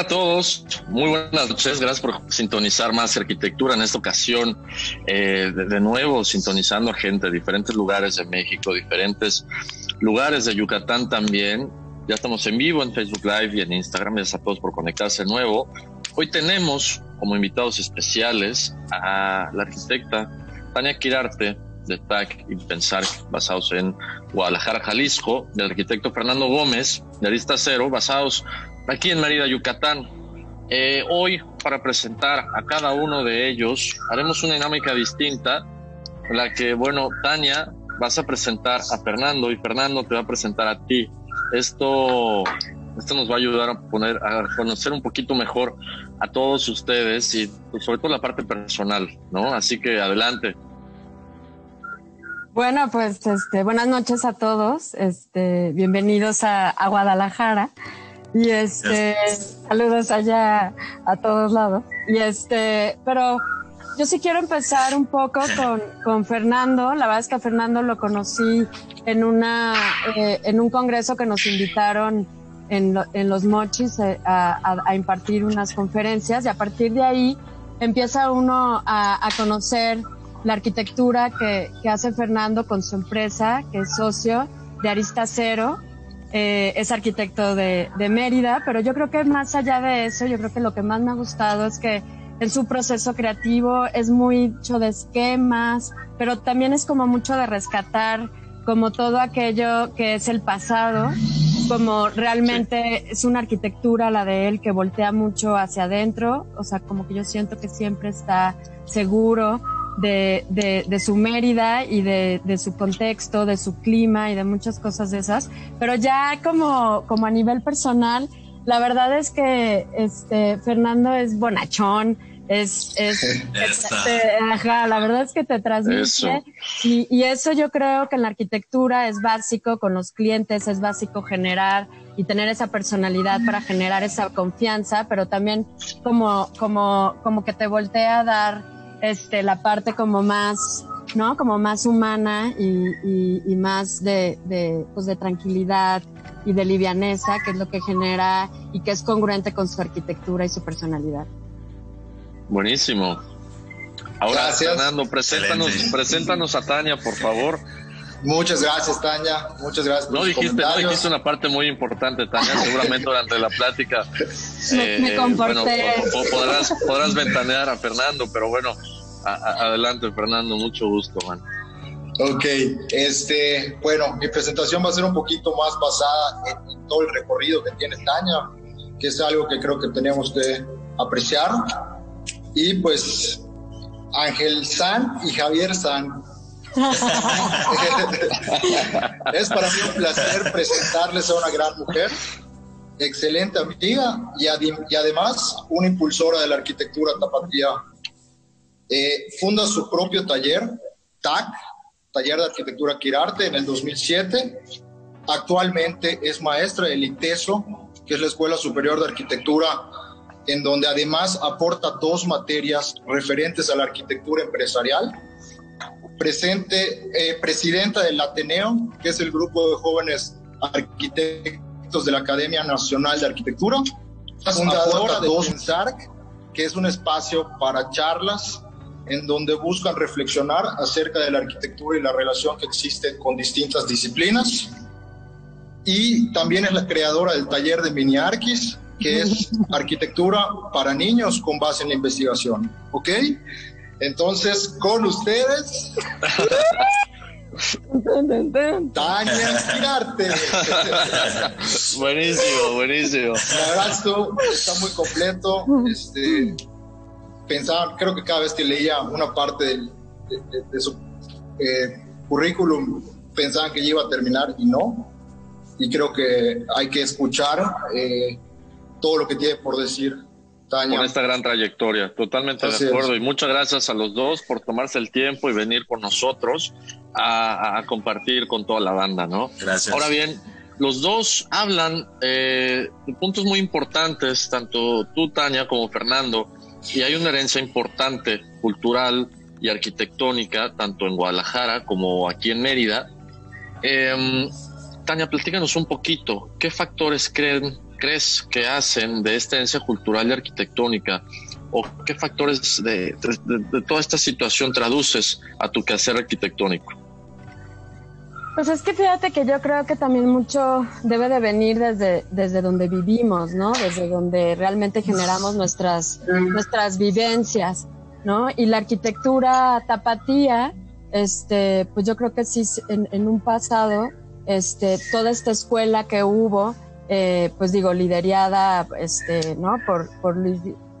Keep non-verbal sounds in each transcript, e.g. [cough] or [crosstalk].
Hola a todos, muy buenas noches, gracias por sintonizar más arquitectura en esta ocasión, eh, de, de, nuevo sintonizando a gente de diferentes lugares de México, diferentes lugares de Yucatán también. Ya estamos en vivo en Facebook Live y en Instagram, gracias a todos por conectarse de nuevo. Hoy tenemos como invitados especiales a la arquitecta Tania Quirarte de TAC y Pensar, basados en Guadalajara, Jalisco, del arquitecto Fernando Gómez de Arista Cero, basados aquí en Mérida, Yucatán. Eh, hoy, para presentar a cada uno de ellos, haremos una dinámica distinta, en la que, bueno, Tania, vas a presentar a Fernando y Fernando te va a presentar a ti. Esto, esto nos va a ayudar a poner, a conocer un poquito mejor a todos ustedes y pues, sobre todo la parte personal, ¿no? Así que adelante. Bueno, pues este, buenas noches a todos. Este, bienvenidos a, a Guadalajara. Y este, saludos allá a todos lados. Y este, pero yo sí quiero empezar un poco con, con Fernando. La verdad es que a Fernando lo conocí en una, eh, en un congreso que nos invitaron en, en los mochis eh, a, a, a, impartir unas conferencias y a partir de ahí empieza uno a, a conocer la arquitectura que, que hace Fernando con su empresa, que es socio de Arista Cero, eh, es arquitecto de, de, Mérida, pero yo creo que más allá de eso, yo creo que lo que más me ha gustado es que en su proceso creativo es mucho de esquemas, pero también es como mucho de rescatar como todo aquello que es el pasado, como realmente sí. es una arquitectura la de él que voltea mucho hacia adentro, o sea, como que yo siento que siempre está seguro, de, de, de, su Mérida y de, de, su contexto, de su clima y de muchas cosas de esas. Pero ya como, como a nivel personal, la verdad es que este, Fernando es bonachón, es, es, [laughs] este, ajá, la verdad es que te transmite. Eso. Y, y eso yo creo que en la arquitectura es básico con los clientes, es básico generar y tener esa personalidad para generar esa confianza, pero también como, como, como que te voltea a dar este, la parte como más, ¿no? Como más humana y, y, y más de, de, pues de tranquilidad y de livianeza, que es lo que genera y que es congruente con su arquitectura y su personalidad. Buenísimo. Ahora, gracias. Fernando, preséntanos, preséntanos a Tania, por favor. Muchas gracias, Tania. Muchas gracias. no, dijiste, no dijiste una parte muy importante, Tania. Seguramente durante la plática. me, eh, me comporté. Bueno, podrás, podrás ventanear a Fernando, pero bueno, a, a, adelante, Fernando. Mucho gusto, man. Ok, este, bueno, mi presentación va a ser un poquito más basada en, en todo el recorrido que tiene Tania, que es algo que creo que tenemos que apreciar. Y pues, Ángel San y Javier San es para mí un placer presentarles a una gran mujer, excelente amiga y, ad y además una impulsora de la arquitectura tapatía. Eh, funda su propio taller, TAC, Taller de Arquitectura Quirarte, en el 2007. Actualmente es maestra del ITESO, que es la Escuela Superior de Arquitectura, en donde además aporta dos materias referentes a la arquitectura empresarial presente, eh, presidenta del Ateneo, que es el grupo de jóvenes arquitectos de la Academia Nacional de Arquitectura, fundadora de Pensarc, que es un espacio para charlas en donde buscan reflexionar acerca de la arquitectura y la relación que existe con distintas disciplinas. y también es la creadora del taller de Mini Arquis, que es [laughs] arquitectura para niños con base en la investigación. ¿Ok? Entonces, con ustedes. Tania Inspirarte. buenísimo, buenísimo. La verdad, esto está muy completo. Este, pensaba, creo que cada vez que leía una parte de, su eh, currículum, pensaban que iba a terminar y no. Y creo que hay que escuchar eh, todo lo que tiene por decir Con esta gran trayectoria, totalmente de acuerdo. Y muchas gracias a los dos por tomarse el tiempo y venir con nosotros a, compartir con toda la banda, ¿no? Gracias. Ahora bien, los dos hablan eh, de puntos muy importantes, tanto tú, Tania, como Fernando, y hay una herencia importante cultural y arquitectónica, tanto en Guadalajara como aquí en Mérida. Eh, Tania, platícanos un poquito, ¿qué factores creen, crees que hacen de esta herencia cultural y arquitectónica o qué factores de, toda esta situación traduces a tu quehacer arquitectónico? Pues es que fíjate que yo creo que también mucho debe de venir desde, desde donde vivimos, ¿no? Desde donde realmente generamos nuestras, nuestras vivencias, ¿no? Y la arquitectura tapatía, este, pues yo creo que sí, en, un pasado, este, toda esta escuela que hubo, eh, pues digo, liderada, este, ¿no? Por, por,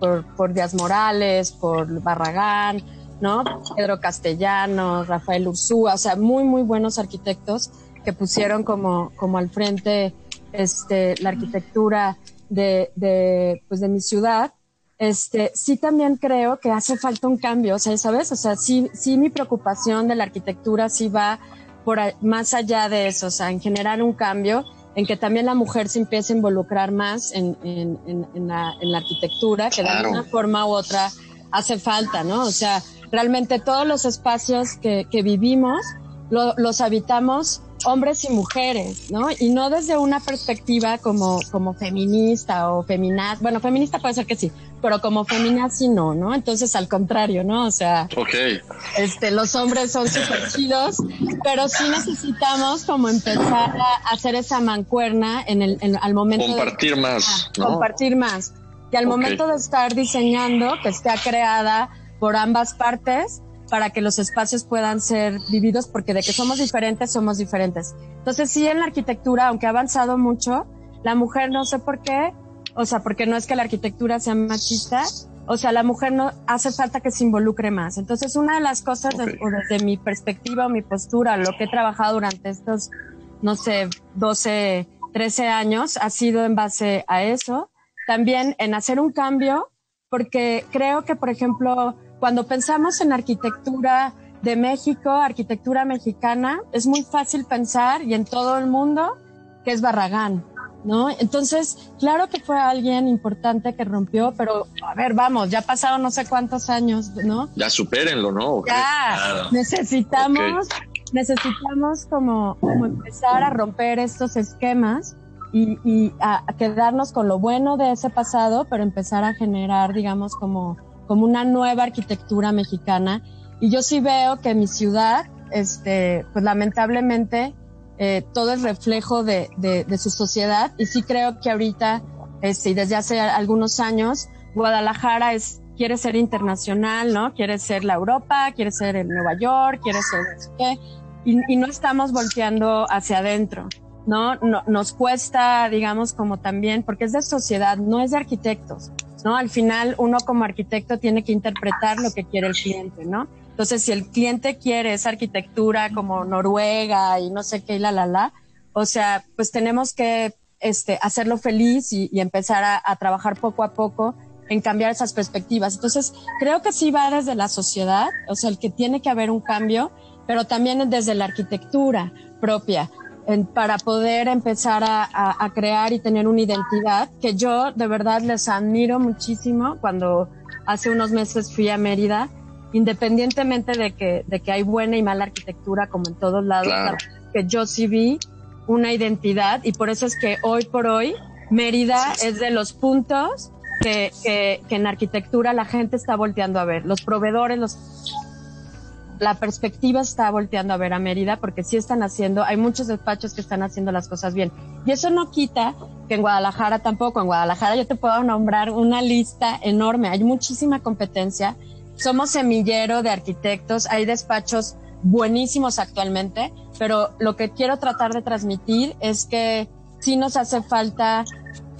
por, por Díaz Morales, por Barragán, ¿no? Pedro Castellanos, Rafael Ursúa, o sea, muy, muy buenos arquitectos que pusieron como, como al frente este, la arquitectura de, de, pues de mi ciudad. Este, sí también creo que hace falta un cambio, o sea, ¿sabes? O sea, sí, sí mi preocupación de la arquitectura sí va por más allá de eso, o sea, en generar un cambio, en que también la mujer se empiece a involucrar más en, en, en, la, en la, arquitectura, que de una forma u otra hace falta, ¿no? O sea, realmente todos los espacios que, que vivimos los habitamos hombres y mujeres, ¿no? Y no desde una perspectiva como, como feminista o feminaz. Bueno, feminista puede ser que sí, pero como feminazi no, ¿no? Entonces, al contrario, ¿no? O sea, okay. este, los hombres son súper chidos, pero sí necesitamos como empezar a hacer esa mancuerna en el, en, al momento compartir más, ¿no? Compartir más. Y al momento de estar diseñando, que esté creada por ambas partes, para que los espacios puedan ser vividos, porque de que somos diferentes, somos diferentes. Entonces, sí, en la arquitectura, aunque ha avanzado mucho, la mujer no sé por qué, o sea, porque no es que la arquitectura sea machista, o sea, la mujer no hace falta que se involucre más. Entonces, una de las cosas, desde mi perspectiva o mi postura, lo que he trabajado durante estos, no sé, 12, 13 años, ha sido en base a eso. También en hacer un cambio, porque creo que, por ejemplo, cuando pensamos en arquitectura de México, arquitectura mexicana, es muy fácil pensar, y en todo el mundo, que es Barragán, ¿no? Entonces, claro que fue alguien importante que rompió, pero a ver, vamos, ya pasaron no sé cuántos años, ¿no? Ya supérenlo, ¿no? Ya, necesitamos, necesitamos como, como empezar a romper estos esquemas y, y a quedarnos con lo bueno de ese pasado, pero empezar a generar, digamos, como como una nueva arquitectura mexicana. Y yo sí veo que mi ciudad, este, pues lamentablemente, eh, todo es reflejo de, de, su sociedad. Y sí creo que ahorita, este, y desde hace algunos años, Guadalajara es, quiere ser internacional, ¿no? Quiere ser la Europa, quiere ser el Nueva York, quiere ser qué. Y, y no estamos volteando hacia adentro. ¿no? ¿no? Nos cuesta, digamos, como también, porque es de sociedad, no es de arquitectos. ¿No? Al final uno como arquitecto tiene que interpretar lo que quiere el cliente, ¿no? Entonces, si el cliente quiere esa arquitectura como Noruega y no sé qué, y la, la, la, o sea, pues tenemos que este, hacerlo feliz y, empezar a, trabajar poco a poco en cambiar esas perspectivas. Entonces, creo que sí va desde la sociedad, o sea, el que tiene que haber un cambio, pero también desde la arquitectura propia para poder empezar a, crear y tener una identidad que yo de verdad les admiro muchísimo. Cuando hace unos meses fui a Mérida, independientemente de que, de que hay buena y mala arquitectura como en todos lados, que yo sí vi una identidad y por eso es que hoy por hoy Mérida es de los puntos que, que, que en arquitectura la gente está volteando a ver, los proveedores, los la perspectiva está volteando a ver a Mérida porque sí están haciendo, hay muchos despachos que están haciendo las cosas bien. Y eso no quita que en Guadalajara tampoco. En Guadalajara yo te puedo nombrar una lista enorme. Hay muchísima competencia. Somos semillero de arquitectos. Hay despachos buenísimos actualmente, pero lo que quiero tratar de transmitir es que sí nos hace falta,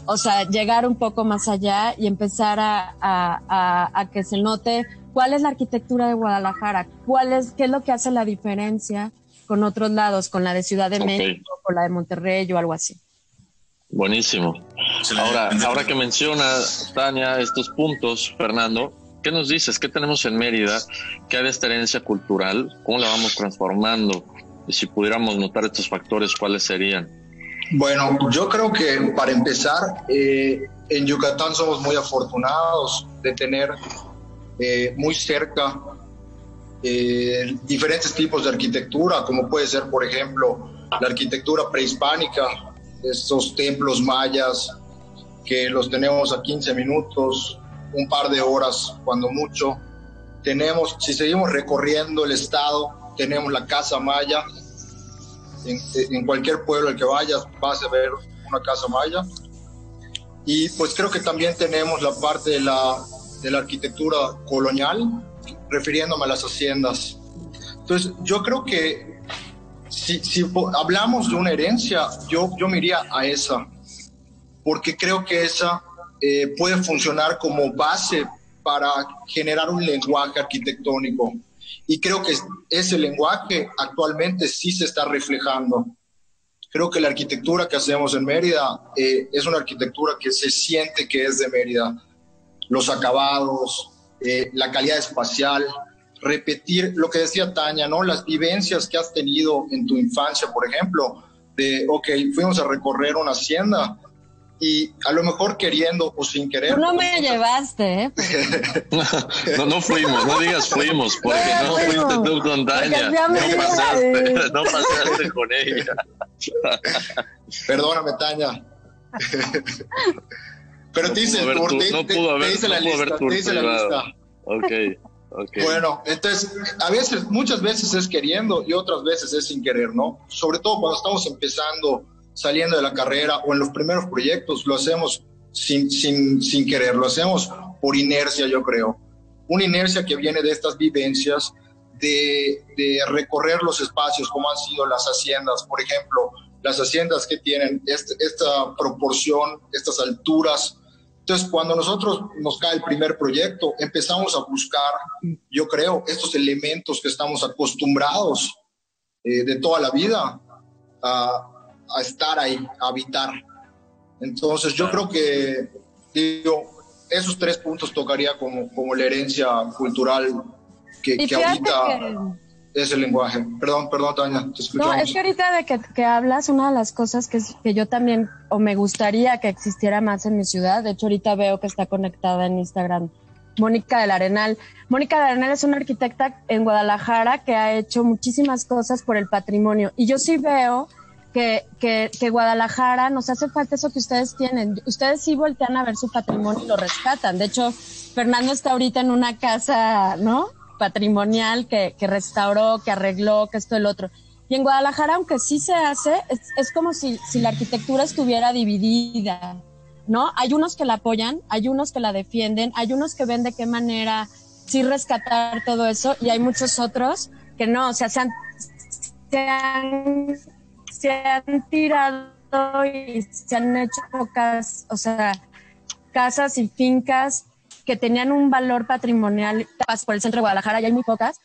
o sea, llegar un poco más allá y empezar a, a, a que se note cuál es la arquitectura de Guadalajara, cuál es, qué es lo que hace la diferencia con otros lados, con la de Ciudad de México, con la de Monterrey o algo así. Buenísimo. Ahora, ahora que menciona Tania estos puntos, Fernando, ¿qué nos dices? ¿Qué tenemos en Mérida? ¿Qué hay de esta herencia cultural? ¿Cómo la vamos transformando? Y si pudiéramos notar estos factores, ¿cuáles serían? Bueno, yo creo que para empezar, eh, en Yucatán somos muy afortunados de tener eh, muy cerca eh, diferentes tipos de arquitectura, como puede ser, por ejemplo, la arquitectura prehispánica, estos templos mayas que los tenemos a 15 minutos, un par de horas, cuando mucho. Tenemos, si seguimos recorriendo el estado, tenemos la Casa Maya. En, en cualquier pueblo al que vayas vas a ver una Casa Maya. Y pues creo que también tenemos la parte de la de la arquitectura colonial, refiriéndome a las haciendas. Entonces, yo creo que si, si hablamos de una herencia, yo, yo me iría a esa, porque creo que esa eh, puede funcionar como base para generar un lenguaje arquitectónico. Y creo que ese lenguaje actualmente sí se está reflejando. Creo que la arquitectura que hacemos en Mérida eh, es una arquitectura que se siente que es de Mérida los acabados, eh, la calidad espacial, repetir lo que decía Tania, ¿no? Las vivencias que has tenido en tu infancia, por ejemplo, de, ok, fuimos a recorrer una hacienda y a lo mejor queriendo o sin querer. Tú no me llevaste, ¿eh? [laughs] no, no fuimos, no digas fuimos, porque no, fuiste tú con Tania. No pasaste, [laughs] no pasaste con ella. Perdóname, Tania. [laughs] Pero te dice el te, no pudo haber, dice la lista, te dice la lista. Ok, ok. Bueno, entonces, a veces, muchas veces es queriendo y otras veces es sin querer, ¿no? Sobre todo cuando estamos empezando, saliendo de la carrera o en los primeros proyectos, lo hacemos sin, sin, sin querer, lo hacemos por inercia, yo creo. Una inercia que viene de estas vivencias, de, de recorrer los espacios como han sido las haciendas, por ejemplo, las haciendas que tienen este, esta proporción, estas alturas, entonces, cuando nosotros nos cae el primer proyecto, empezamos a buscar, yo creo, estos elementos que estamos acostumbrados eh, de toda la vida a, a, estar ahí, a habitar. Entonces, yo creo que, digo, esos tres puntos tocaría como, como la herencia cultural que, que ahorita es el lenguaje. Perdón, perdón, Tania, No, es que ahorita de que, que, hablas, una de las cosas que, que yo también, o me gustaría que existiera más en mi ciudad, de hecho ahorita veo que está conectada en Instagram, Mónica del Arenal. Mónica del Arenal es una arquitecta en Guadalajara que ha hecho muchísimas cosas por el patrimonio. Y yo sí veo que, que, que Guadalajara nos hace falta eso que ustedes tienen. Ustedes sí voltean a ver su patrimonio y lo rescatan. De hecho, Fernando está ahorita en una casa, ¿no? Patrimonial que, que restauró, que arregló, que esto, el otro. Y en Guadalajara, aunque sí se hace, es, es como si, si la arquitectura estuviera dividida, ¿no? Hay unos que la apoyan, hay unos que la defienden, hay unos que ven de qué manera sí rescatar todo eso y hay muchos otros que no, o sea, se han, se han, se han tirado y se han hecho casas, o sea, casas y fincas que tenían un valor patrimonial por el centro de Guadalajara, y hay muy pocas.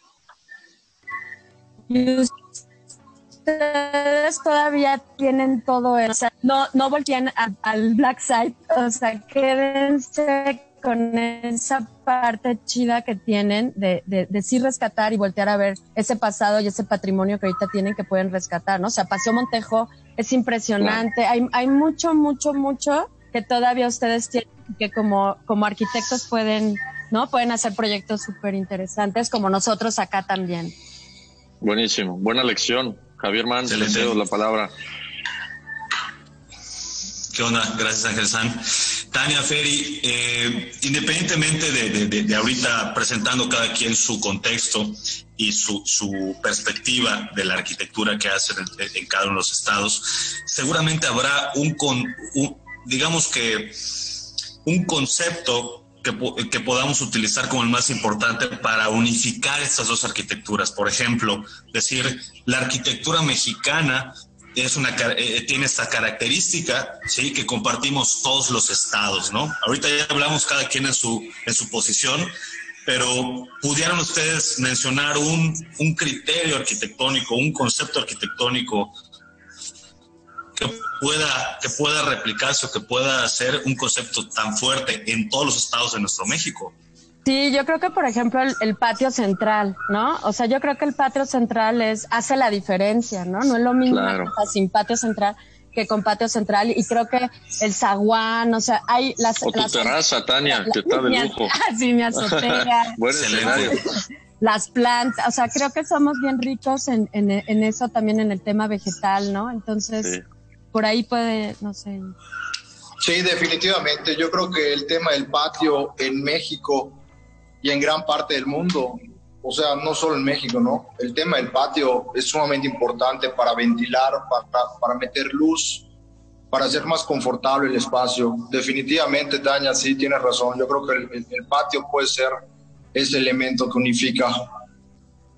Y ustedes todavía tienen todo eso. No, no voltean al black side, o sea, quédense con esa parte chida que tienen de, de, sí rescatar y voltear a ver ese pasado y ese patrimonio que ahorita tienen que pueden rescatar, ¿no? O sea, Paseo Montejo es impresionante. Hay, hay mucho, mucho, mucho que todavía ustedes tienen que como, como arquitectos pueden, ¿no? Pueden hacer proyectos súper interesantes como nosotros acá también. Buenísimo, buena lección. Javier Man, le cedo la palabra. ¿Qué onda? Gracias, Ángel San. Tania Ferry, eh, independientemente de, ahorita presentando cada quien su contexto y su, perspectiva de la arquitectura que hacen en, cada uno de los estados, seguramente habrá un, un digamos que, un concepto que, que, podamos utilizar como el más importante para unificar estas dos arquitecturas. Por ejemplo, decir, la arquitectura mexicana es una, eh, tiene esta característica, ¿sí? Que compartimos todos los estados, ¿no? Ahorita ya hablamos cada quien en su, en su posición, pero ¿pudieran ustedes mencionar un, un criterio arquitectónico, un concepto arquitectónico que pueda, que pueda replicarse o que pueda ser un concepto tan fuerte en todos los estados de nuestro México? Sí, yo creo que por ejemplo el, patio central, ¿no? O sea, yo creo que el patio central es hace la diferencia, ¿no? No es lo mismo sin patio central que con patio central y creo que el zaguán, o sea, hay las o tu terraza, Tania, que está de [laughs] lujo. [laughs] sí, mi azotea. [laughs] Buen escenario. Las plantas, o sea, creo que somos bien ricos en, en, en eso también en el tema vegetal, ¿no? Entonces, por ahí puede, no sé. Sí, definitivamente. Yo creo que el tema del patio en México y en gran parte del mundo. O sea, no solo en México, ¿no? El tema del patio es sumamente importante para ventilar, para, para meter luz, para hacer más confortable el espacio. Definitivamente, Tania, sí, tienes razón. Yo creo que el, patio puede ser ese elemento que unifica.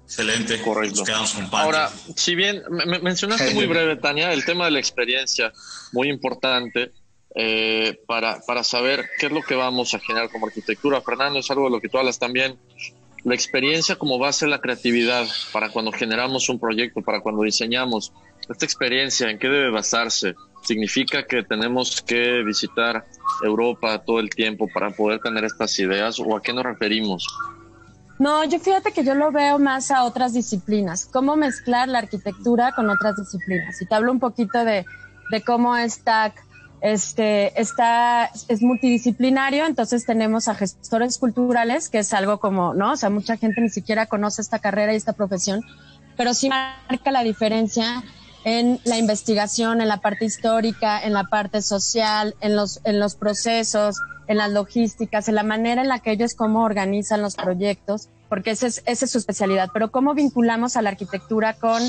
Excelente. Correcto. Ahora, si bien mencionaste muy [laughs] breve, Tania, el tema de la experiencia, muy importante. Eh, para, para saber qué es lo que vamos a generar como arquitectura. Fernando, es algo de lo que tú hablas también. La experiencia como base de la creatividad para cuando generamos un proyecto, para cuando diseñamos. Esta experiencia, ¿en qué debe basarse? ¿Significa que tenemos que visitar Europa todo el tiempo para poder tener estas ideas o a qué nos referimos? No, yo fíjate que yo lo veo más a otras disciplinas, cómo mezclar la arquitectura con otras disciplinas. Y te hablo un poquito de, de cómo está este, está, es multidisciplinario, entonces tenemos a gestores culturales, que es algo como, ¿no? O sea, mucha gente ni siquiera conoce esta carrera y esta profesión, pero sí marca la diferencia en la investigación, en la parte histórica, en la parte social, en los, en los procesos, en las logísticas, en la manera en la que ellos cómo organizan los proyectos, porque esa es, esa es su especialidad. Pero cómo vinculamos a la arquitectura con,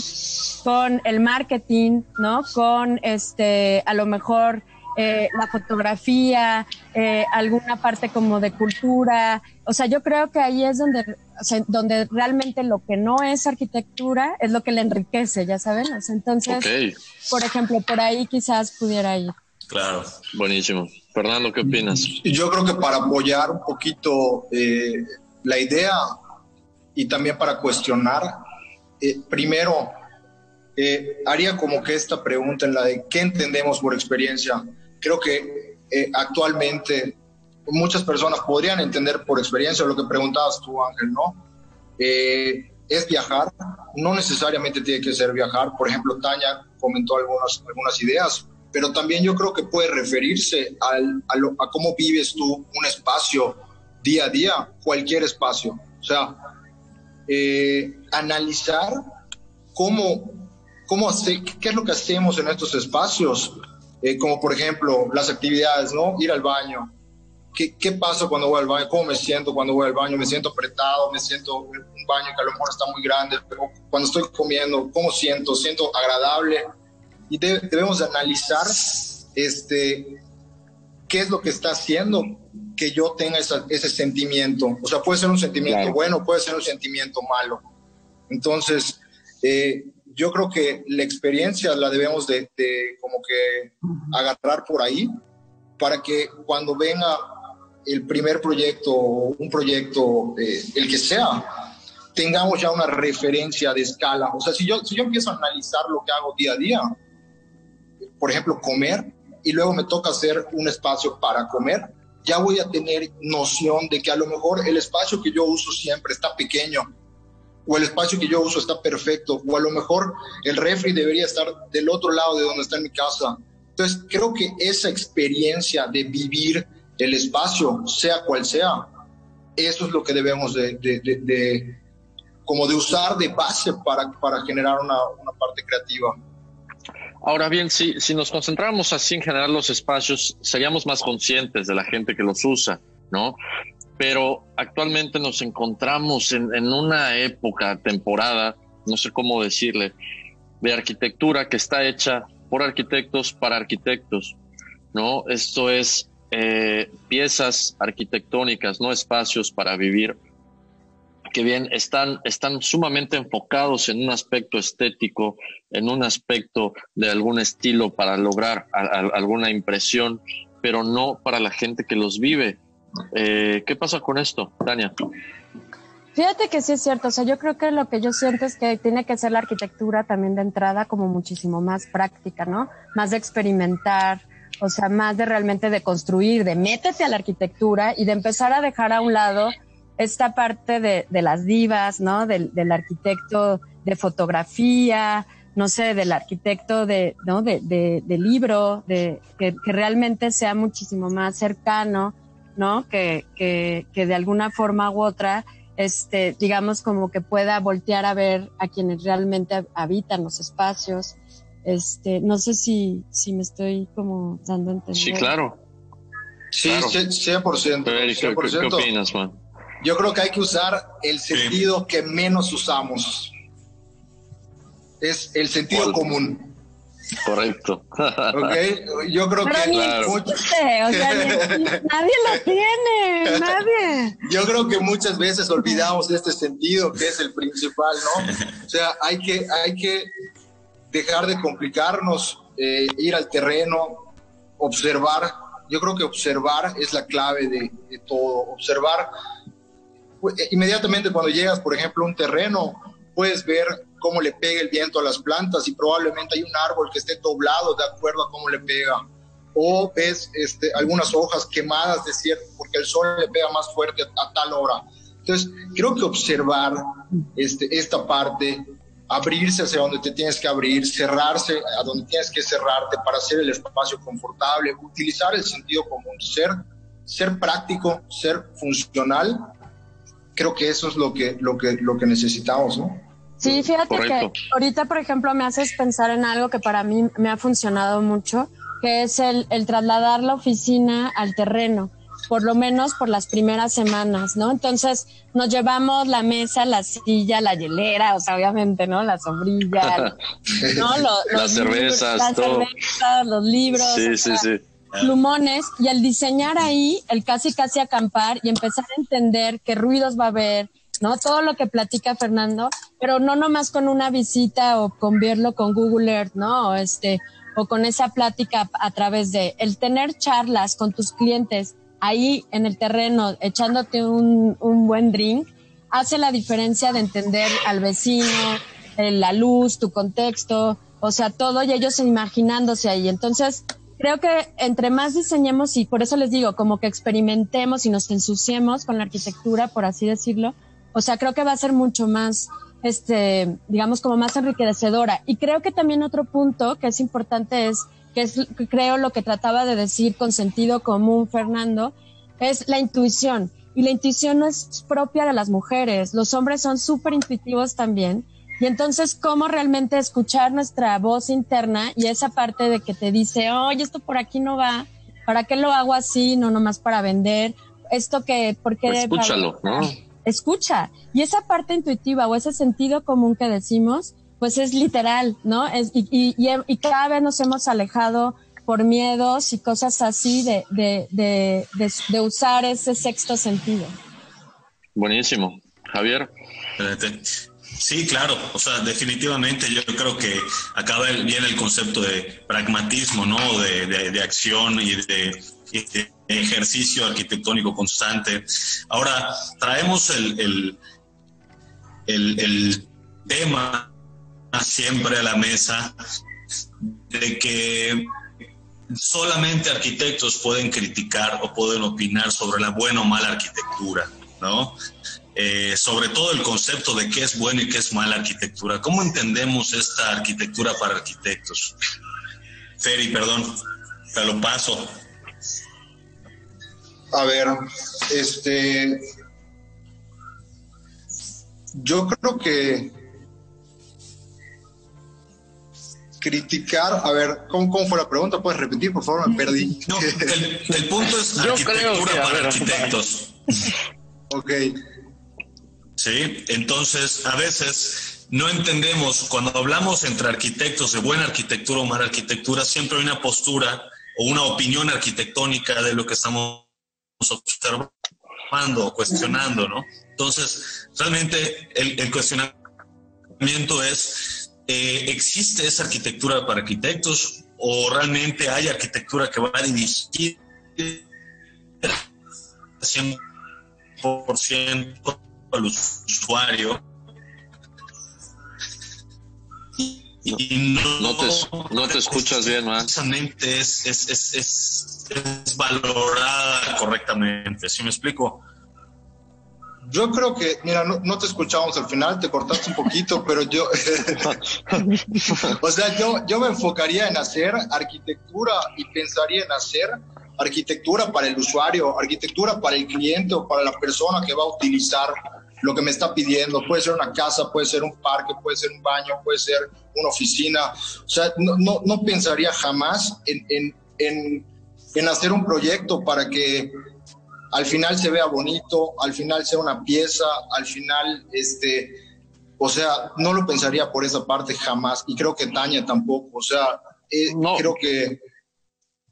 con el marketing, ¿no? Con este, a lo mejor eh, la fotografía, eh, alguna parte como de cultura. O sea, yo creo que ahí es donde, donde realmente lo que no es arquitectura es lo que le enriquece, ya saben. entonces, por ejemplo, por ahí quizás pudiera ir. Claro, buenísimo. Fernando, ¿qué opinas? Yo creo que para apoyar un poquito eh, la idea y también para cuestionar, primero, haría como que esta pregunta en la de qué entendemos por experiencia creo que eh, actualmente muchas personas podrían entender por experiencia lo que preguntabas tú, Ángel, ¿no? Eh, es viajar, no necesariamente tiene que ser viajar. Por ejemplo, Tania comentó algunas, algunas ideas, pero también yo creo que puede referirse al, a, cómo vives tú un espacio día a día, cualquier espacio. O sea, eh, analizar cómo, cómo hace, qué es lo que hacemos en estos espacios eh, como por ejemplo las actividades, ¿no? Ir al baño. ¿Qué, ¿Qué, pasa cuando voy al baño? ¿Cómo me siento cuando voy al baño? ¿Me siento apretado? ¿Me siento un baño que a lo mejor está muy grande? Pero cuando estoy comiendo, ¿cómo siento? ¿Siento agradable? Y debemos analizar este, qué es lo que está haciendo que yo tenga ese sentimiento. O sea, puede ser un sentimiento bueno, puede ser un sentimiento malo. Entonces, eh, yo creo que la experiencia la debemos de, como que agarrar por ahí para que cuando venga el primer proyecto, un proyecto, eh, el que sea, tengamos ya una referencia de escala. O sea, si yo, si yo empiezo a analizar lo que hago día a día, por ejemplo, comer, y luego me toca hacer un espacio para comer, ya voy a tener noción de que a lo mejor el espacio que yo uso siempre está pequeño o el espacio que yo uso está perfecto, o a lo mejor el refri debería estar del otro lado de donde está en mi casa. Entonces, creo que esa experiencia de vivir el espacio, sea cual sea, eso es lo que debemos de, de, como de usar de base para, para generar una, una parte creativa. Ahora bien, si, si nos concentramos así en generar los espacios, seríamos más conscientes de la gente que los usa, ¿no? Pero actualmente nos encontramos en, en una época, temporada, no sé cómo decirle, de arquitectura que está hecha por arquitectos para arquitectos, ¿no? Esto es eh, piezas arquitectónicas, no espacios para vivir, que bien están, están sumamente enfocados en un aspecto estético, en un aspecto de algún estilo para lograr alguna impresión, pero no para la gente que los vive. Eh, ¿Qué pasa con esto, Tania? Fíjate que sí es cierto, o sea, yo creo que lo que yo siento es que tiene que ser la arquitectura también de entrada como muchísimo más práctica, ¿no? Más de experimentar, o sea, más de realmente de construir, de métete a la arquitectura y de empezar a dejar a un lado esta parte de, de las divas, ¿no? Del, del, arquitecto de fotografía, no sé, del arquitecto de, ¿no? De, de, de libro, de, que, que, realmente sea muchísimo más cercano, ¿no? Que, que, que de alguna forma u otra, este, digamos, como que pueda voltear a ver a quienes realmente habitan los espacios este, no sé si, si me estoy como dando a entender. Sí, claro. Sí, 100%. 100%. ¿Qué, opinas, Juan? Yo creo que hay que usar el sentido que menos usamos. Es el sentido común. Correcto. [laughs] ok, yo creo que. Claro. o sea, nadie lo tiene, nadie. Yo creo que muchas veces olvidamos este sentido que es el principal, ¿no? O sea, hay que, hay que dejar de complicarnos, eh, ir al terreno, observar. Yo creo que observar es la clave de, todo. Observar, pues, eh, inmediatamente cuando llegas, por ejemplo, a un terreno, puedes ver cómo le pega el viento a las plantas y probablemente hay un árbol que esté doblado de acuerdo a cómo le pega. O ves este, algunas hojas quemadas de cierto, porque el sol le pega más fuerte a, tal hora. Entonces, creo que observar este, esta parte abrirse hacia donde te tienes que abrir, cerrarse a donde tienes que cerrarte para hacer el espacio confortable, utilizar el sentido común, ser, ser práctico, ser funcional. Creo que eso es lo que, lo que, lo que necesitamos, ¿no? Sí, fíjate que ahorita, por ejemplo, me haces pensar en algo que para mí me ha funcionado mucho, que es el, el trasladar la oficina al terreno por lo menos por las primeras semanas, ¿no? Entonces nos llevamos la mesa, la silla, la hielera, o sea, obviamente, ¿no? La sombrilla, [laughs] ¿no? las cervezas, las cervezas, los libros, sí, sí, sí. plumones, y el diseñar ahí, el casi casi acampar y empezar a entender qué ruidos va a haber, ¿no? Todo lo que platica Fernando, pero no nomás con una visita o con verlo con Google Earth, ¿no? Este, o con esa plática a través de el tener charlas con tus clientes ahí en el terreno echándote un, un buen drink, hace la diferencia de entender al vecino, eh, la luz, tu contexto, o sea, todo y ellos imaginándose ahí. Entonces, creo que entre más diseñemos y por eso les digo, como que experimentemos y nos ensuciemos con la arquitectura, por así decirlo, o sea, creo que va a ser mucho más, este, digamos, como más enriquecedora. Y creo que también otro punto que es importante es que es creo lo que trataba de decir con sentido común Fernando, es la intuición. Y la intuición no es propia de las mujeres, los hombres son súper intuitivos también. Y entonces, ¿cómo realmente escuchar nuestra voz interna y esa parte de que te dice, oye, esto por aquí no va, ¿para qué lo hago así? No nomás para vender. Esto que, ¿por qué? Pues escúchalo, ¿no? Escucha. Y esa parte intuitiva o ese sentido común que decimos, pues es literal, ¿no? Es, y, y, y, cada vez nos hemos alejado por miedos y cosas así de, de, de, de, usar ese sexto sentido. Buenísimo. Javier. Sí, claro, o sea, definitivamente yo creo que acaba bien el concepto de pragmatismo, ¿no? De, de, acción y de, ejercicio arquitectónico constante. Ahora, traemos el, el, el, el tema siempre a la mesa de que solamente arquitectos pueden criticar o pueden opinar sobre la buena o mala arquitectura, ¿no? Eh, sobre todo el concepto de qué es buena y qué es mala arquitectura. ¿Cómo entendemos esta arquitectura para arquitectos? Feri, perdón, te lo paso. A ver, este, yo creo que criticar, a ver, ¿cómo, ¿cómo, fue la pregunta? ¿Puedes repetir, por favor? Me perdí. No, el, punto es arquitectura para arquitectos. [laughs] ok. Sí, entonces a veces no entendemos, cuando hablamos entre arquitectos de buena arquitectura o mala arquitectura, siempre hay una postura o una opinión arquitectónica de lo que estamos observando o cuestionando, ¿no? Entonces, realmente el, el cuestionamiento es eh, ¿existe esa arquitectura para arquitectos o realmente hay arquitectura que va a dirigir 100% al usuario? Y no, te, no te escuchas bien, man. Es, es, es, es, valorada correctamente, ¿sí me explico? Yo creo que, mira, no, te escuchamos al final, te cortaste un poquito, [laughs] pero yo, [laughs] o sea, yo, yo me enfocaría en hacer arquitectura y pensaría en hacer arquitectura para el usuario, arquitectura para el cliente o para la persona que va a utilizar lo que me está pidiendo. Puede ser una casa, puede ser un parque, puede ser un baño, puede ser una oficina. O sea, no, no, no pensaría jamás en, en, en, en hacer un proyecto para que al final se vea bonito, al final sea una pieza, al final, este, o sea, no lo pensaría por esa parte jamás, y creo que Tania tampoco, o sea, eh, creo que...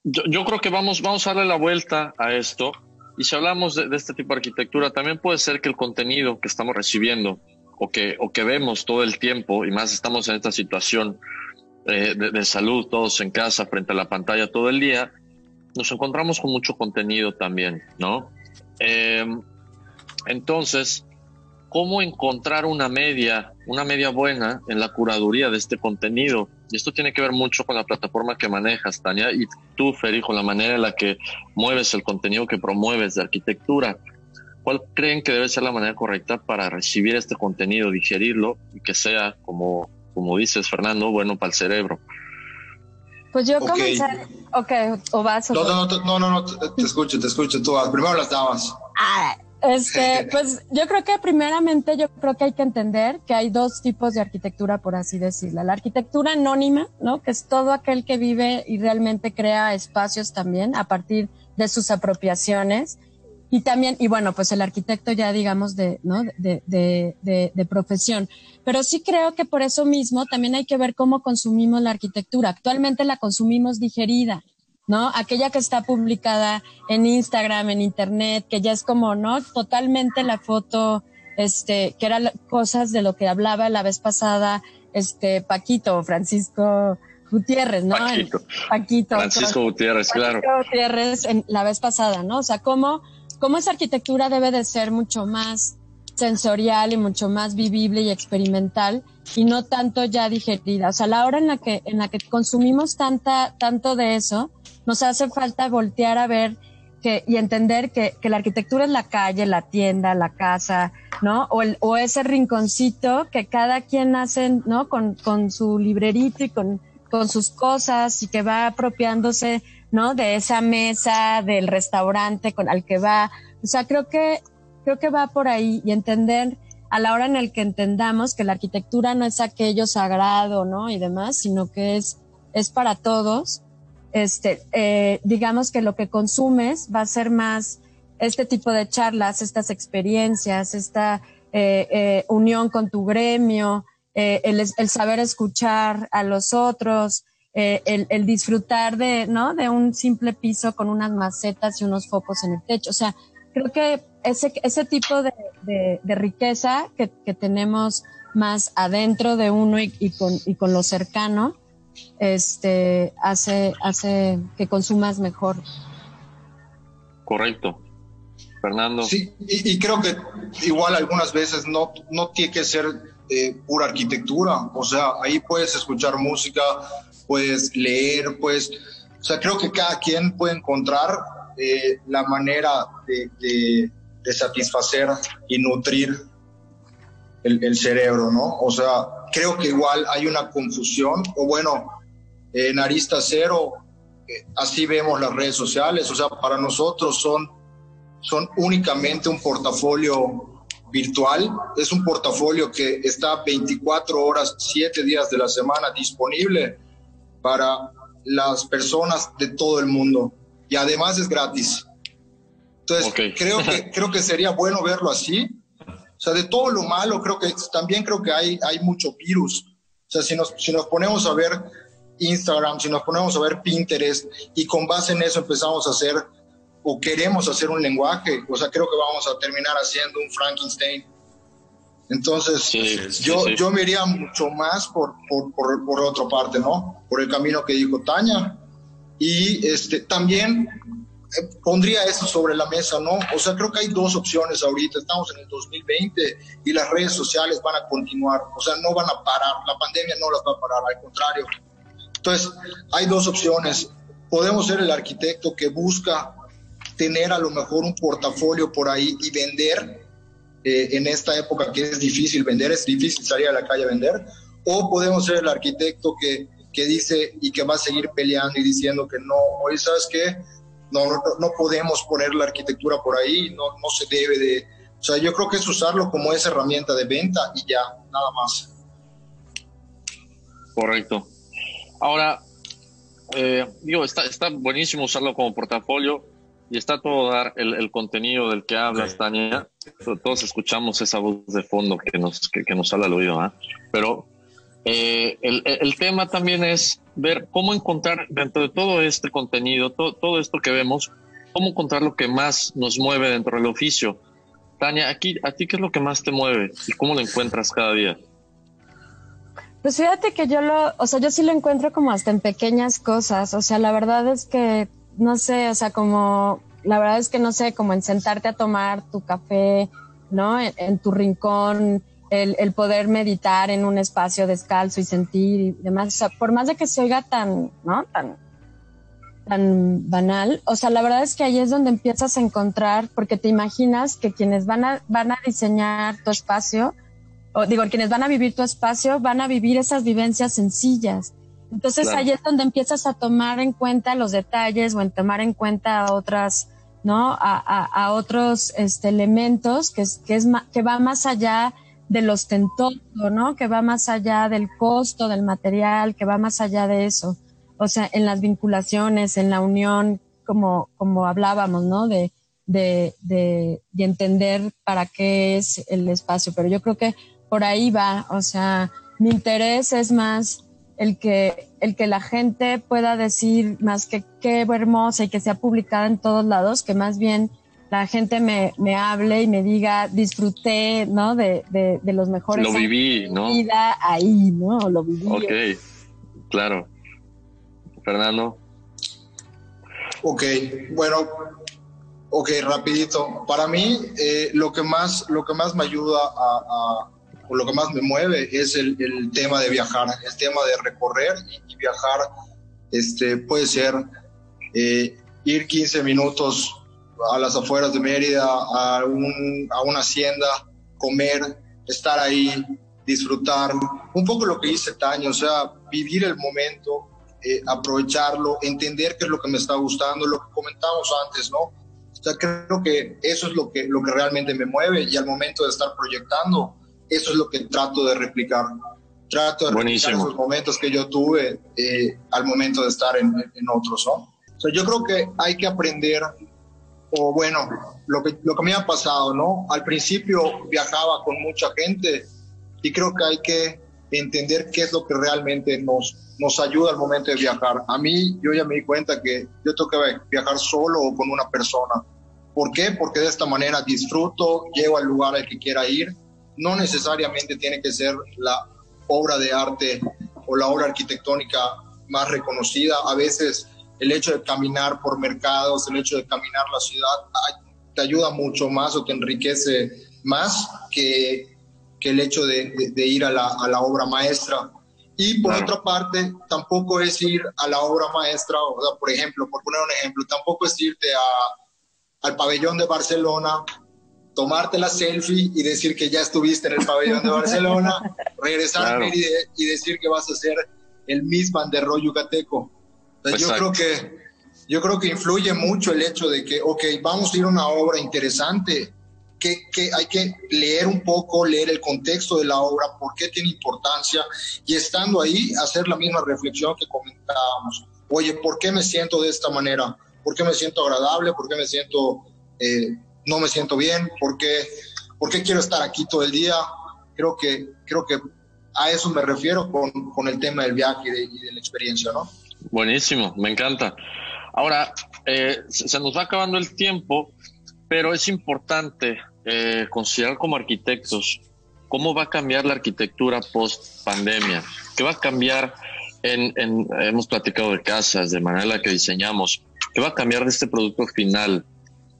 Yo, creo que vamos, vamos a darle la vuelta a esto, y si hablamos de, este tipo de arquitectura, también puede ser que el contenido que estamos recibiendo o que, o que vemos todo el tiempo, y más estamos en esta situación eh, de, de salud, todos en casa, frente a la pantalla todo el día, nos encontramos con mucho contenido también, ¿no? Em, entonces, ¿cómo encontrar una media, una media buena en la curaduría de este contenido? Y esto tiene que ver mucho con la plataforma que manejas, Tania, y tú, Feri, con la manera en la que mueves el contenido que promueves de arquitectura. ¿Cuál creen que debe ser la manera correcta para recibir este contenido, digerirlo y que sea, como, como dices, Fernando, bueno para el cerebro? Pues yo okay. Ok, o vas. no, no, no, no, no, te, escucho, te escucho. Tú primero las damas. Ah, este, [laughs] pues yo creo que primeramente yo creo que hay que entender que hay dos tipos de arquitectura, por así decirlo. La arquitectura anónima, ¿no? Que es todo aquel que vive y realmente crea espacios también a partir de sus apropiaciones y también, y bueno, pues el arquitecto ya digamos de, ¿no? De, de, de, de, profesión. Pero sí creo que por eso mismo también hay que ver cómo consumimos la arquitectura. Actualmente la consumimos digerida, ¿no? Aquella que está publicada en Instagram, en Internet, que ya es como, ¿no? Totalmente la foto, este, que eran cosas de lo que hablaba la vez pasada, este, Paquito, Francisco, Gutiérrez, ¿no? Paquito. Paquito. Francisco Gutiérrez, claro. Gutiérrez en la vez pasada, ¿no? O sea, cómo cómo esa arquitectura debe de ser mucho más sensorial y mucho más vivible y experimental y no tanto ya digerida. O sea, la hora en la que, en la que consumimos tanta, tanto de eso, nos hace falta voltear a ver que, y entender que, que la arquitectura es la calle, la tienda, la casa, ¿no? O, el, o ese rinconcito que cada quien hace, ¿no? Con, con su librerito y con, con sus cosas y que va apropiándose ¿no? De esa mesa del restaurante con al que va. O sea, creo que, creo que va por ahí y entender a la hora en el que entendamos que la arquitectura no es aquello sagrado, ¿no? Y demás, sino que es, es para todos. Este, eh, digamos que lo que consumes va a ser más este tipo de charlas, estas experiencias, esta eh, eh, unión con tu gremio, el, el saber escuchar a los otros, eh, el, el, disfrutar de, ¿no? De un simple piso con unas macetas y unos focos en el techo. O sea, creo que ese, ese tipo de, de, de riqueza que, que, tenemos más adentro de uno y, y, con, y con lo cercano, este, hace, hace que consumas mejor. Correcto. Fernando. Sí, y, y creo que igual algunas veces no, no tiene que ser eh, pura arquitectura, o sea, ahí puedes escuchar música, puedes leer, pues, o sea, creo que cada quien puede encontrar eh, la manera de, de, satisfacer y nutrir el, el, cerebro, ¿no? O sea, creo que igual hay una confusión, o bueno, en Arista Cero, eh, así vemos las redes sociales, o sea, para nosotros son, son únicamente un portafolio virtual, es un portafolio que está 24 horas, 7 días de la semana disponible para las personas de todo el mundo y además es gratis. Entonces, creo, que, [laughs] creo que sería bueno verlo así. O sea, de todo lo malo, creo que también creo que hay, hay mucho virus. O sea, si nos, si nos ponemos a ver Instagram, si nos ponemos a ver Pinterest y con base en eso empezamos a hacer o queremos hacer un lenguaje, o sea, creo que vamos a terminar haciendo un Frankenstein. Entonces, yo, yo me iría mucho más por, por, por, por, otra parte, ¿no? Por el camino que dijo Tania. Y este, también eh, pondría eso sobre la mesa, ¿no? O sea, creo que hay dos opciones ahorita. Estamos en el 2020 y las redes sociales van a continuar. O sea, no van a parar. La pandemia no las va a parar, al contrario. Entonces, hay dos opciones. Podemos ser el arquitecto que busca tener a lo mejor un portafolio por ahí y vender eh, en esta época que es difícil vender, es difícil salir a la calle a vender, o podemos ser el arquitecto que, que dice y que va a seguir peleando y diciendo que no, oye, ¿sabes qué? No, no, no podemos poner la arquitectura por ahí, no, no se debe de... O sea, yo creo que es usarlo como esa herramienta de venta y ya, nada más. Correcto. Ahora, eh, digo, está, está buenísimo usarlo como portafolio y está todo dar el, el contenido del que hablas, Tania. Todos escuchamos esa voz de fondo que nos, que, nos habla al oído, ¿ah? Pero eh, el, el, tema también es ver cómo encontrar dentro de todo este contenido, todo, todo esto que vemos, cómo encontrar lo que más nos mueve dentro del oficio. Tania, aquí, ¿a ti qué es lo que más te mueve y cómo lo encuentras cada día? Pues fíjate que yo lo, o sea, yo sí lo encuentro como hasta en pequeñas cosas. O sea, la verdad es que no sé, o sea, como, la verdad es que no sé, como en sentarte a tomar tu café, ¿no? En, tu rincón, el, el, poder meditar en un espacio descalzo y sentir y demás. O sea, por más de que se oiga tan, ¿no? Tan, tan banal. O sea, la verdad es que ahí es donde empiezas a encontrar, porque te imaginas que quienes van a, van a diseñar tu espacio, o digo, quienes van a vivir tu espacio, van a vivir esas vivencias sencillas. Entonces ahí es donde empiezas a tomar en cuenta los detalles o en tomar en cuenta otras, ¿no? A, a, a otros este, elementos que, es, que, es, que va más allá del ostentoso, ¿no? Que va más allá del costo del material, que va más allá de eso. O sea, en las vinculaciones, en la unión, como, como hablábamos, ¿no? De, de, de, de entender para qué es el espacio. Pero yo creo que por ahí va. O sea, mi interés es más el que, el que la gente pueda decir más que qué hermosa y que sea publicada en todos lados, que más bien la gente me, me hable y me diga, disfruté, ¿no? De, de, de los mejores. Lo viví, ¿no? Vida ahí, ¿no? Lo viví. Ok, claro. Fernando. Ok, bueno, ok, rapidito. Para mí, eh, lo, que más, lo que más me ayuda a o lo que más me mueve es el, el tema de viajar, el tema de recorrer y, viajar. Este, puede ser eh, ir 15 minutos a las afueras de Mérida, a, un, a una hacienda, comer, estar ahí, disfrutar, un poco lo que dice Taño, o sea, vivir el momento, eh, aprovecharlo, entender qué es lo que me está gustando, lo que comentamos antes, ¿no? O sea, creo que eso es lo que, lo que realmente me mueve y al momento de estar proyectando, eso es lo que trato de replicar. Trato de replicar esos momentos que yo tuve eh, al momento de estar en, en, otros, ¿no? O sea, yo creo que hay que aprender, o bueno, lo que, lo que me ha pasado, ¿no? Al principio viajaba con mucha gente y creo que hay que entender qué es lo que realmente nos, nos ayuda al momento de viajar. A mí, yo ya me di cuenta que yo tengo que viajar solo o con una persona. ¿Por qué? Porque de esta manera disfruto, llego al lugar al que quiera ir no necesariamente tiene que ser la obra de arte o la obra arquitectónica más reconocida. A veces el hecho de caminar por mercados, el hecho de caminar la ciudad, te ayuda mucho más o te enriquece más que, que el hecho de, de, ir a la, a la, obra maestra. Y por otra parte, tampoco es ir a la obra maestra, o sea, por ejemplo, por poner un ejemplo, tampoco es irte a, al pabellón de Barcelona tomarte la selfie y decir que ya estuviste en el pabellón de Barcelona, [laughs] regresar y, decir que vas a ser el Miss Van der Rohe yucateco. yo creo que yo creo que influye mucho el hecho de que, ok, vamos a ir a una obra interesante, que, hay que leer un poco, leer el contexto de la obra, por qué tiene importancia y estando ahí hacer la misma reflexión que comentábamos. Oye, ¿por qué me siento de esta manera? ¿Por qué me siento agradable? ¿Por qué me siento, eh, no me siento bien? ¿Por qué, ¿Por qué quiero estar aquí todo el día? Creo que, creo que a eso me refiero con, con el tema del viaje y de, la experiencia, ¿no? Buenísimo, me encanta. Ahora, eh, se nos va acabando el tiempo, pero es importante eh, considerar como arquitectos cómo va a cambiar la arquitectura post pandemia, qué va a cambiar en, hemos platicado de casas, de manera que diseñamos, qué va a cambiar de este producto final.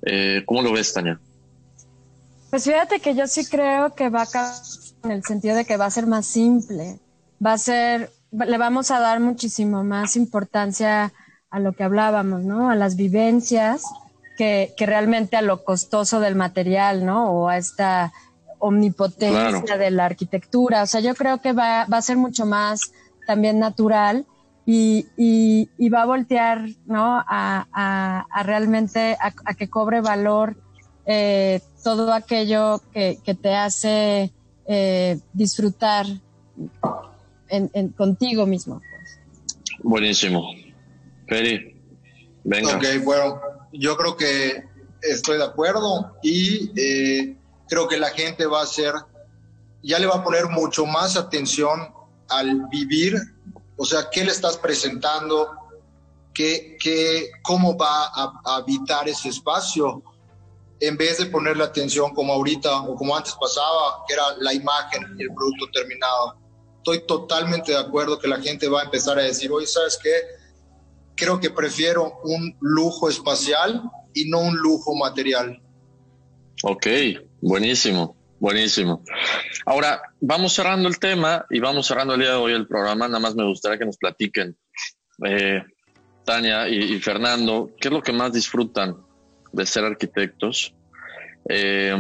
Eh, ¿Cómo lo ves, Tania? Pues fíjate que yo sí creo que va a cambiar en el sentido de que va a ser más simple, va a ser, le vamos a dar muchísimo más importancia a lo que hablábamos, ¿no? A las vivencias que, realmente a lo costoso del material, ¿no? O a esta omnipotencia de la arquitectura. O sea, yo creo que va, a ser mucho más también natural y, va a voltear, ¿no? A, realmente a, que cobre valor eh, todo aquello que, te hace eh, disfrutar en, contigo mismo. Pues. Buenísimo. Peri, venga. Ok, bueno, yo creo que estoy de acuerdo y eh, creo que la gente va a ser, ya le va a poner mucho más atención al vivir, o sea, qué le estás presentando, qué, qué, cómo va a, habitar ese espacio, en vez de ponerle atención como ahorita o como antes pasaba, que era la imagen y el producto terminado. Estoy totalmente de acuerdo que la gente va a empezar a decir, oye, ¿sabes qué? creo que prefiero un lujo espacial y no un lujo material. Ok, buenísimo, buenísimo. Ahora, vamos cerrando el tema y vamos cerrando el día de hoy el programa. Nada más me gustaría que nos platiquen, eh, Tania y, Fernando, ¿qué es lo que más disfrutan de ser arquitectos? Eh,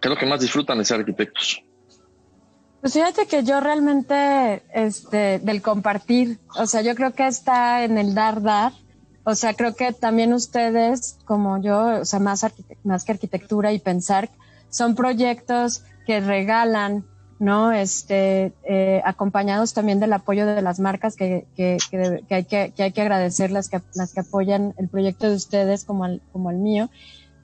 ¿Qué es lo que más disfrutan de ser arquitectos? Pues fíjate que yo realmente, este, del compartir, o sea, yo creo que está en el dar, dar. O sea, creo que también ustedes, como yo, o sea, más, más que arquitectura y pensar, son proyectos que regalan, ¿no? Este, eh, acompañados también del apoyo de las marcas que, que, que, hay, que, hay que agradecer las que, las que apoyan el proyecto de ustedes como el, como el mío.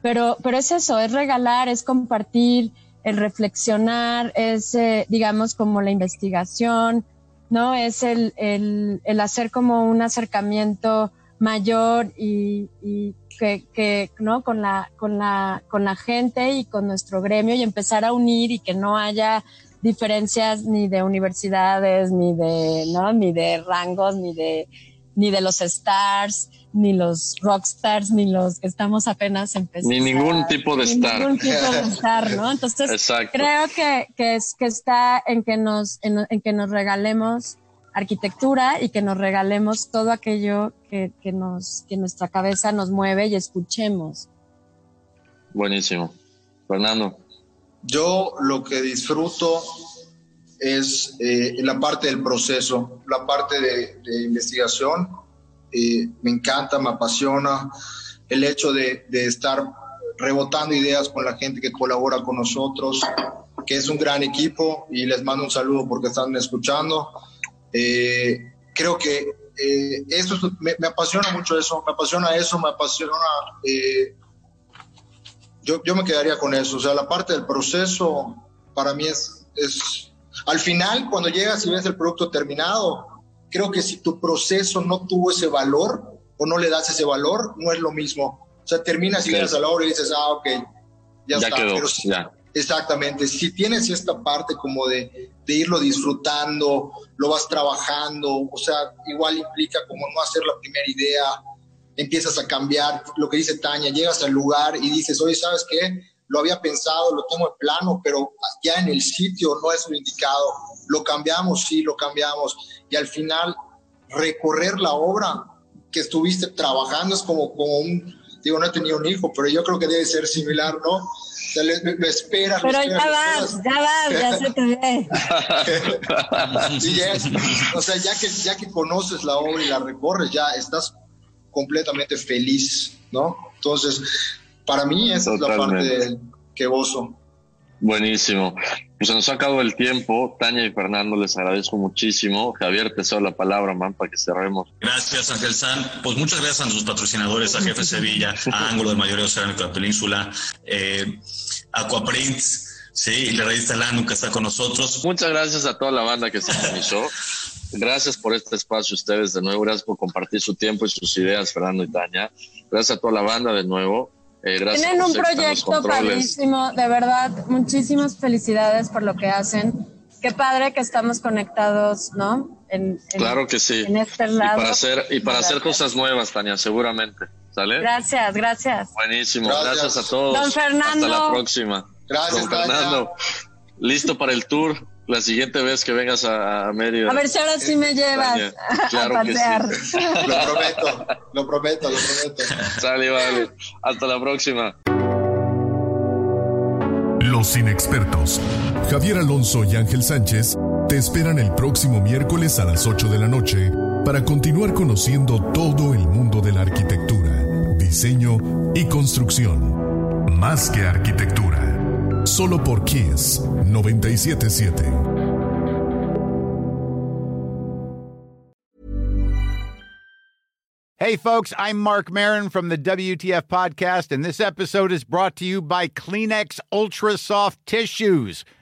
Pero, pero es eso, es regalar, es compartir, el reflexionar, es, eh, digamos, como la investigación, ¿no? Es el, el, el, hacer como un acercamiento mayor y, y que, que, ¿no? Con la, con la, con la gente y con nuestro gremio y empezar a unir y que no haya diferencias ni de universidades, ni de, ¿no? Ni de rangos, ni de, ni de los stars, ni los rockstars, ni los que estamos apenas empezando. Ni ningún tipo de star. Ningún tipo de star, ¿no? [laughs] Entonces, creo que, que, es, que está en que, nos, en, que nos regalemos arquitectura y que nos regalemos todo aquello que, que, nos, que nuestra cabeza nos mueve y escuchemos. Buenísimo. Fernando. Yo lo que disfruto es eh, la parte del proceso, la parte de, de investigación eh, me encanta, me apasiona el hecho de, estar rebotando ideas con la gente que colabora con nosotros, que es un gran equipo y les mando un saludo porque están escuchando. Eh, creo que eh, eso me, apasiona mucho eso, me apasiona eso, me apasiona... yo, yo me quedaría con eso, o sea, la parte del proceso para mí es, es... Al final, cuando llegas y ves el producto terminado, creo que si tu proceso no tuvo ese valor o no le das ese valor, no es lo mismo. O sea, terminas y llegas a la hora y dices, ah, ok, ya, está. Pero Exactamente, si tienes esta parte como de, irlo disfrutando, lo vas trabajando, o sea, igual implica como no hacer la primera idea, empiezas a cambiar, lo que dice Tania, llegas al lugar y dices, oye, ¿sabes qué? Lo había pensado, lo tengo en plano, pero ya en el sitio no es lo indicado. Lo cambiamos, sí, lo cambiamos y al final recorrer la obra que estuviste trabajando es como, como un, digo, no he tenido un hijo, pero yo creo que debe ser similar, ¿no? Lo esperas. Pero ya vas, ya vas, ya se te ve. [laughs] o sea, ya que, ya que conoces la obra y la recorres, ya estás completamente feliz, ¿no? Entonces, para mí esa es la parte que gozo. Buenísimo. Pues se nos ha acabado el tiempo. Tania y Fernando, les agradezco muchísimo. Javier, te cedo la palabra, man, para que cerremos. Gracias, Ángel San. Pues muchas gracias a nuestros patrocinadores, a Jefe Sevilla, a Ángulo de Mayoría Oceánico de la Península, eh, Aquaprints, sí, y la revista La nunca está con nosotros. Muchas gracias a toda la banda que se organizó. Gracias por este espacio ustedes de nuevo. Gracias por compartir su tiempo y sus ideas, Fernando y Tania. Gracias a toda la banda de nuevo. Eh, Tienen un proyecto padrísimo, de verdad, muchísimas felicidades por lo que hacen. Qué padre que estamos conectados, ¿no? claro que sí. En este lado. Y para hacer, y para hacer cosas nuevas, Tania, seguramente. ¿Sale? Gracias, gracias. Buenísimo, gracias, a todos. Don Fernando. Hasta la próxima. Gracias, Don Fernando. Listo para el tour la siguiente vez que vengas a, Mérida. A ver si ahora sí me llevas a pasear. [laughs] Lo prometo, lo prometo, lo prometo. Sale, vale. Hasta la próxima. Los inexpertos, Javier Alonso y Ángel Sánchez, te esperan el próximo miércoles a las 8 de la noche para continuar conociendo todo el mundo de la arquitectura, diseño y construcción. Más que arquitectura. Solo por Kiss 977. Hey, folks, I'm Mark Marin from the WTF Podcast, and this episode is brought to you by Kleenex Ultra Soft Tissues